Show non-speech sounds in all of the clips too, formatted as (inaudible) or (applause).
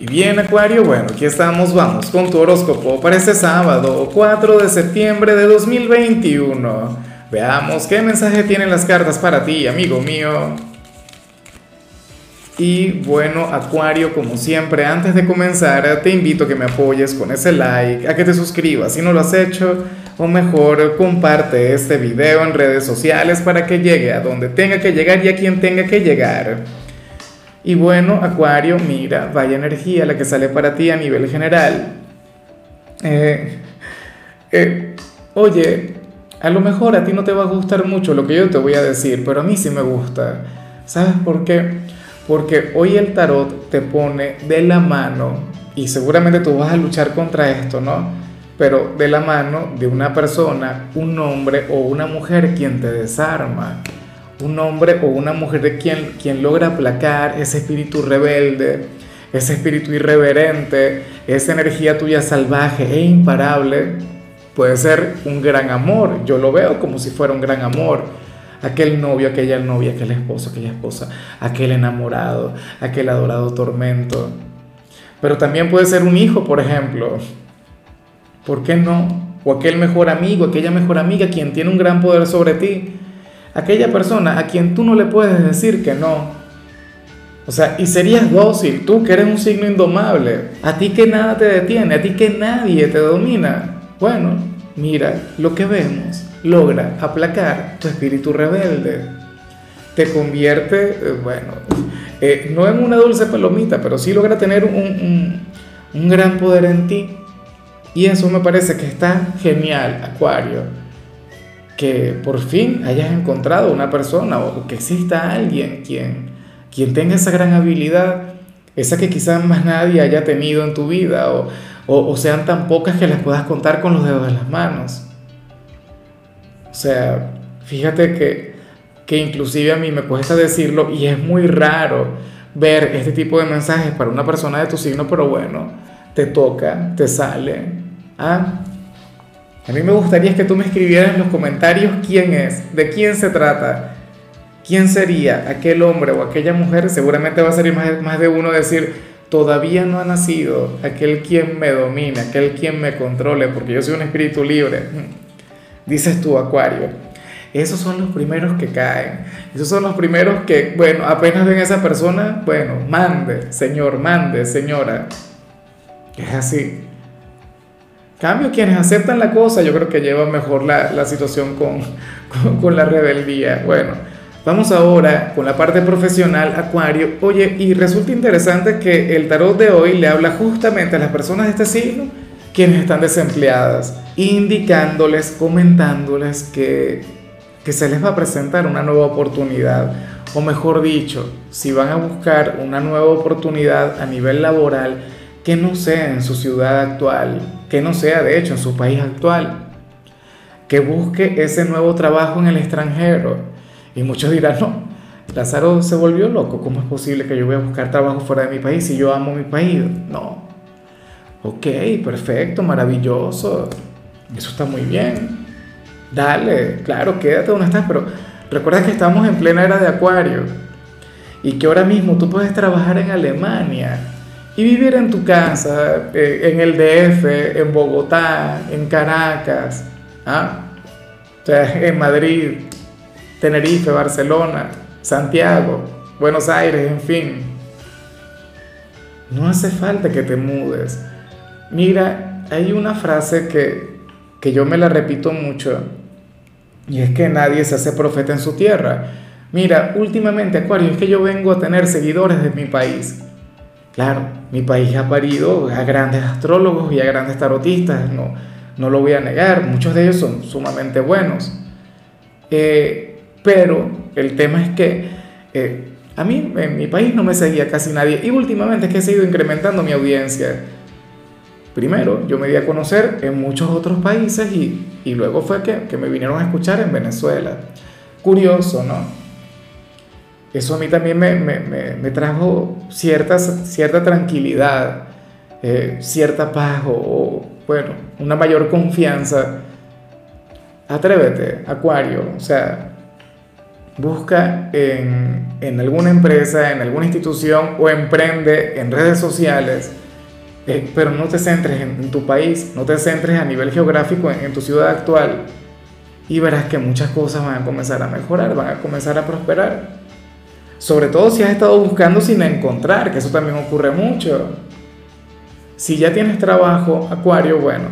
Y bien, Acuario, bueno, aquí estamos, vamos con tu horóscopo para este sábado, 4 de septiembre de 2021. Veamos qué mensaje tienen las cartas para ti, amigo mío. Y bueno, Acuario, como siempre, antes de comenzar, te invito a que me apoyes con ese like, a que te suscribas si no lo has hecho, o mejor, comparte este video en redes sociales para que llegue a donde tenga que llegar y a quien tenga que llegar. Y bueno, Acuario, mira, vaya energía la que sale para ti a nivel general. Eh, eh, oye, a lo mejor a ti no te va a gustar mucho lo que yo te voy a decir, pero a mí sí me gusta. ¿Sabes por qué? Porque hoy el tarot te pone de la mano, y seguramente tú vas a luchar contra esto, ¿no? Pero de la mano de una persona, un hombre o una mujer quien te desarma un hombre o una mujer de quien, quien logra aplacar ese espíritu rebelde, ese espíritu irreverente, esa energía tuya salvaje e imparable, puede ser un gran amor. Yo lo veo como si fuera un gran amor. Aquel novio, aquella novia, aquel esposo, aquella esposa, aquel enamorado, aquel adorado tormento. Pero también puede ser un hijo, por ejemplo. ¿Por qué no? O aquel mejor amigo, aquella mejor amiga, quien tiene un gran poder sobre ti aquella persona a quien tú no le puedes decir que no. O sea, y serías dócil, tú que eres un signo indomable, a ti que nada te detiene, a ti que nadie te domina. Bueno, mira, lo que vemos logra aplacar tu espíritu rebelde. Te convierte, eh, bueno, eh, no en una dulce palomita, pero sí logra tener un, un gran poder en ti. Y eso me parece que está genial, Acuario que por fin hayas encontrado una persona o que exista alguien quien, quien tenga esa gran habilidad, esa que quizás más nadie haya tenido en tu vida o, o, sean tan pocas que las puedas contar con los dedos de las manos. O sea, fíjate que, que inclusive a mí me cuesta decirlo y es muy raro ver este tipo de mensajes para una persona de tu signo, pero bueno, te toca, te sale. ¿ah? A mí me gustaría que tú me escribieras en los comentarios quién es, de quién se trata, quién sería aquel hombre o aquella mujer. Seguramente va a salir más, de uno decir, todavía no ha nacido aquel quien me domina, aquel quien me controle, porque yo soy un espíritu libre. Dices tú, Acuario. Esos son los primeros que caen. Esos son los primeros que, bueno, apenas ven esa persona, bueno, mande, señor, mande, señora. Es así. Cambio, quienes aceptan la cosa, yo creo que llevan mejor la, la situación con, con, con, la rebeldía. Bueno, vamos ahora con la parte profesional, Acuario. Oye, y resulta interesante que el tarot de hoy le habla justamente a las personas de este signo, quienes están desempleadas, indicándoles, comentándoles que, que se les va a presentar una nueva oportunidad. O mejor dicho, si van a buscar una nueva oportunidad a nivel laboral, que no sea en su ciudad actual, que no sea de hecho en su país actual, que busque ese nuevo trabajo en el extranjero. Y muchos dirán, no, Lázaro se volvió loco, ¿cómo es posible que yo voy a buscar trabajo fuera de mi país si yo amo mi país? No. Ok, perfecto, maravilloso, eso está muy bien. Dale, claro, quédate donde estás, pero recuerda que estamos en plena era de Acuario y que ahora mismo tú puedes trabajar en Alemania y vivir en tu casa, eh, en el DF, en Bogotá, en Caracas, ¿ah? o sea, en Madrid, Tenerife, Barcelona, Santiago, Buenos Aires, en fin. No hace falta que te mudes. Mira, hay una frase que, que yo me la repito mucho y es que nadie se hace profeta en su tierra. Mira, últimamente, Acuario, es que yo vengo a tener seguidores de mi país. Claro, mi país ha parido a grandes astrólogos y a grandes tarotistas, no, no lo voy a negar, muchos de ellos son sumamente buenos. Eh, pero el tema es que eh, a mí en mi país no me seguía casi nadie y últimamente es que he seguido incrementando mi audiencia. Primero, yo me di a conocer en muchos otros países y, y luego fue que, que me vinieron a escuchar en Venezuela. Curioso, ¿no? Eso a mí también me, me, me, trajo cierta, cierta tranquilidad, eh, cierta paz o, bueno, una mayor confianza. Atrévete, Acuario, o sea, busca en, en, alguna empresa, en alguna institución o emprende en redes sociales, eh, pero no te centres en, tu país, no te centres a nivel geográfico en, en tu ciudad actual y verás que muchas cosas van a comenzar a mejorar, van a comenzar a prosperar. Sobre todo si has estado buscando sin encontrar, que eso también ocurre mucho. Si ya tienes trabajo, Acuario, bueno,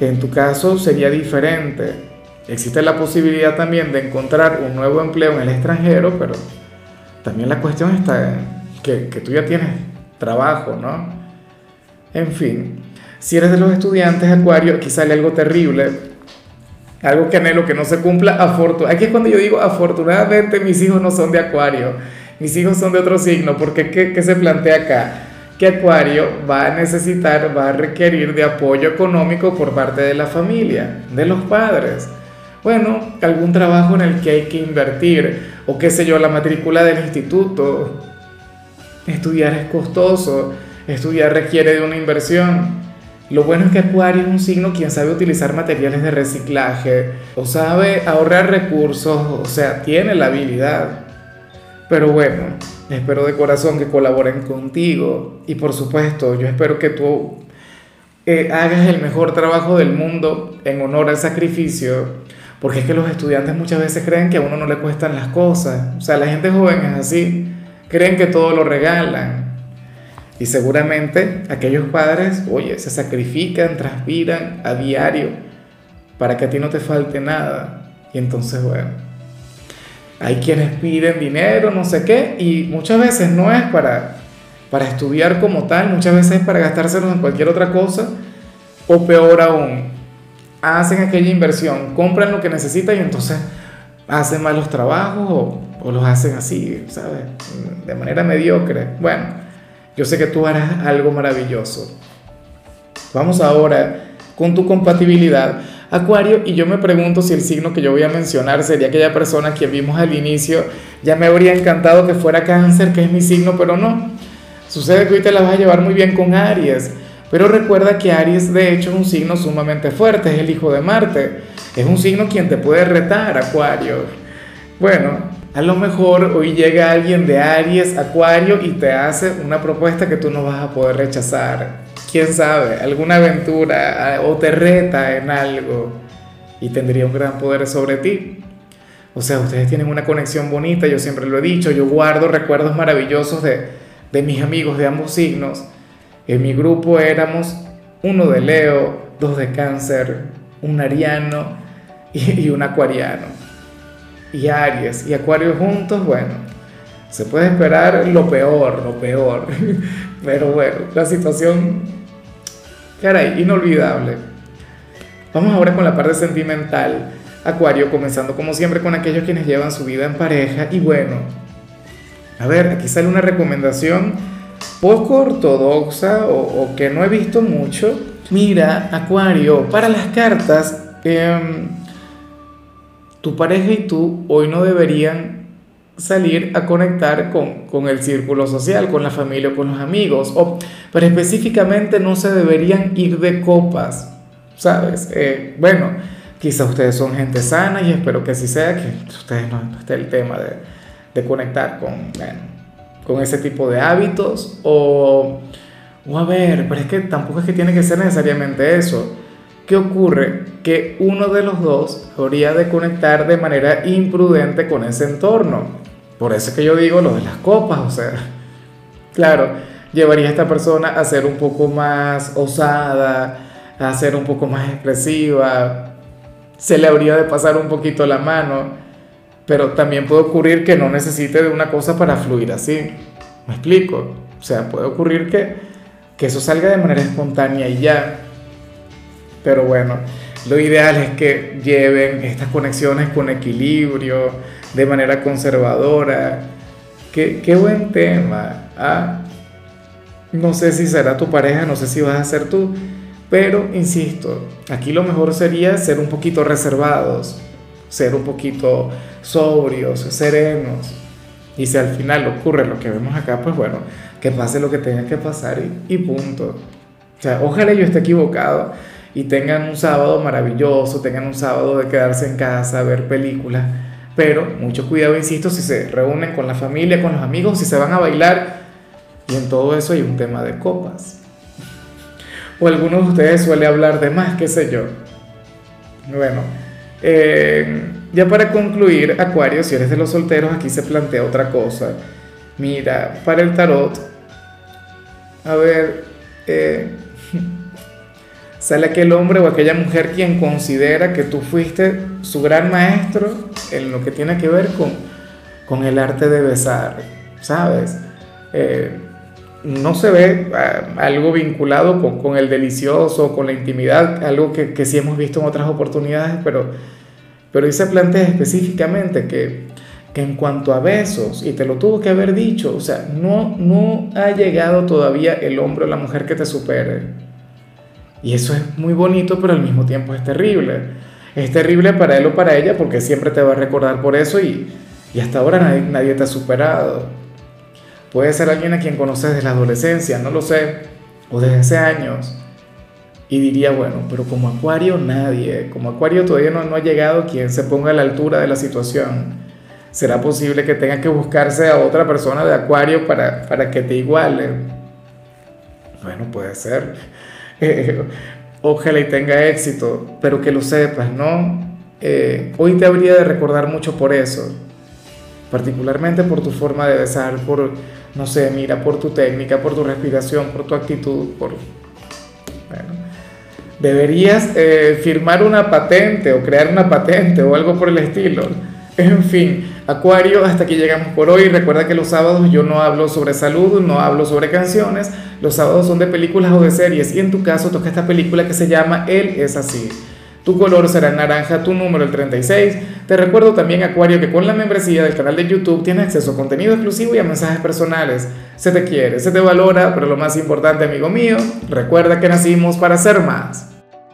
en tu caso sería diferente Existe la posibilidad también de encontrar un nuevo empleo en el extranjero, pero también la cuestión está en que, tú ya tienes trabajo, ¿no? En fin, si eres de los estudiantes, Acuario, aquí sale algo terrible, algo que anhelo que no se cumpla. Aquí es cuando yo digo, afortunadamente mis hijos no son de Acuario, mis hijos son de otro signo, porque ¿qué, qué se plantea acá? Que Acuario va a necesitar, va a requerir de apoyo económico por parte de la familia, de los padres. Bueno, algún trabajo en el que hay que invertir, o qué sé yo, la matrícula del instituto. Estudiar es costoso, estudiar requiere de una inversión. Lo bueno es que Acuario es un signo quien sabe utilizar materiales de reciclaje, o sabe ahorrar recursos, o sea, tiene la habilidad. Pero bueno, espero de corazón que colaboren contigo y por supuesto yo espero que tú eh, hagas el mejor trabajo del mundo en honor al sacrificio porque es que los estudiantes muchas veces creen que a uno no le cuestan las cosas. O sea, la gente joven es así. Creen que todo lo regalan. Y seguramente aquellos padres, oye, se sacrifican, transpiran a diario para que a ti no te falte nada. Y entonces, bueno, hay quienes piden dinero, no sé qué, y muchas veces no es para, para estudiar como tal, muchas veces es para gastárselo en cualquier otra cosa, o peor aún, hacen aquella inversión, compran lo que necesitan y entonces hacen malos trabajos o, o, los hacen así, ¿sabes? De manera mediocre. Bueno, yo sé que tú harás algo maravilloso. Vamos ahora con tu compatibilidad. Acuario, y yo me pregunto si el signo que yo voy a mencionar sería aquella persona que vimos al inicio. Ya me habría encantado que fuera cáncer, que es mi signo, pero no. Sucede que hoy te la vas a llevar muy bien con Aries. Pero recuerda que Aries de hecho es un signo sumamente fuerte, es el hijo de Marte, es un signo quien te puede retar, Acuario. Bueno, a lo mejor hoy llega alguien de Aries, Acuario, y te hace una propuesta que tú no vas a poder rechazar. Quién sabe, alguna aventura o te reta en algo y tendría un gran poder sobre ti. O sea, ustedes tienen una conexión bonita, yo siempre lo he dicho, yo guardo recuerdos maravillosos de, de mis amigos de ambos signos en mi grupo éramos uno de Leo, dos de Cáncer, un Ariano y, un Acuariano. Y Aries y Acuario juntos, bueno, se puede esperar lo peor, lo peor. (laughs) Pero bueno, la situación, caray, inolvidable. Vamos ahora con la parte sentimental. Acuario, comenzando como siempre con aquellos quienes llevan su vida en pareja. Y bueno, a ver, aquí sale una recomendación poco ortodoxa o, que no he visto mucho. Mira, Acuario, para las cartas, em, tu pareja y tú hoy no deberían salir a conectar con, el círculo social, con la familia o con los amigos, o, pero específicamente no se deberían ir de copas, ¿sabes? Eh, bueno, quizás ustedes son gente sana y espero que así sea, que ustedes no, esté el tema de, de conectar con, con ese tipo de hábitos o, o a ver, pero es que tampoco es que tiene que ser necesariamente eso. ¿Qué ocurre? Que uno de los dos habría de conectar de manera imprudente con ese entorno. Por eso es que yo digo lo de las copas, o sea, claro, llevaría a esta persona a ser un poco más osada, a ser un poco más expresiva, se le habría de pasar un poquito la mano pero también puede ocurrir que no necesite de una cosa para fluir así. ¿Me explico? O sea, puede ocurrir que, que eso salga de manera espontánea y ya. Pero bueno, lo ideal es que lleven estas conexiones con equilibrio, de manera conservadora. Qué, qué buen tema. ¿ah? No sé si será tu pareja, no sé si vas a ser tú, pero insisto, aquí lo mejor sería ser un poquito reservados, ser un poquito sobrios, serenos. Y si al final ocurre lo que vemos acá, pues bueno, que pase lo que tenga que pasar y, punto. O sea, ojalá yo esté equivocado y tengan un sábado maravilloso, tengan un sábado de quedarse en casa, ver películas. Pero mucho cuidado, insisto, si se reúnen con la familia, con los amigos, si se van a bailar, y en todo eso hay un tema de copas. O algunos de ustedes suele hablar de más, qué sé yo. Bueno, eh, ya para concluir, Acuario, si eres de los solteros, aquí se plantea otra cosa. Mira, para el tarot, a ver, eh, sale aquel hombre o aquella mujer quien considera que tú fuiste su gran maestro en lo que tiene que ver con, con el arte de besar, ¿sabes? Eh, no se ve ah, algo vinculado con, con, el delicioso, con la intimidad, algo que, que sí hemos visto en otras oportunidades, pero, pero se plantea específicamente que, que en cuanto a besos, y te lo tuvo que haber dicho, o sea, no, no ha llegado todavía el hombre o la mujer que te supere. Y eso es muy bonito, pero al mismo tiempo es terrible. Es terrible para él o para ella porque siempre te va a recordar por eso y, y hasta ahora nadie, nadie te ha superado. Puede ser alguien a quien conoces desde la adolescencia, no lo sé, o desde hace años. Y diría, bueno, pero como Acuario nadie, como Acuario todavía no, no ha llegado quien se ponga a la altura de la situación. ¿Será posible que tenga que buscarse a otra persona de Acuario para, para que te iguale? Bueno, puede ser. Eh, (laughs) ojalá y tenga éxito, pero que lo sepas, ¿no? Eh, hoy te habría de recordar mucho por eso, particularmente por tu forma de besar, por no sé, mira, por tu técnica, por tu respiración, por tu actitud, por... Bueno, deberías eh, firmar una patente o crear una patente o algo por el estilo. En fin, Acuario, hasta aquí llegamos por hoy. Recuerda que los sábados yo no hablo sobre salud, no hablo sobre canciones. Los sábados son de películas o de series y en tu caso toca esta película que se llama Él es así. Tu color será naranja, tu número el 36. Te recuerdo también, Acuario, que con la membresía del canal de YouTube tienes acceso a contenido exclusivo y a mensajes personales. Se te quiere, se te valora, pero lo más importante, amigo mío, recuerda que nacimos para ser más.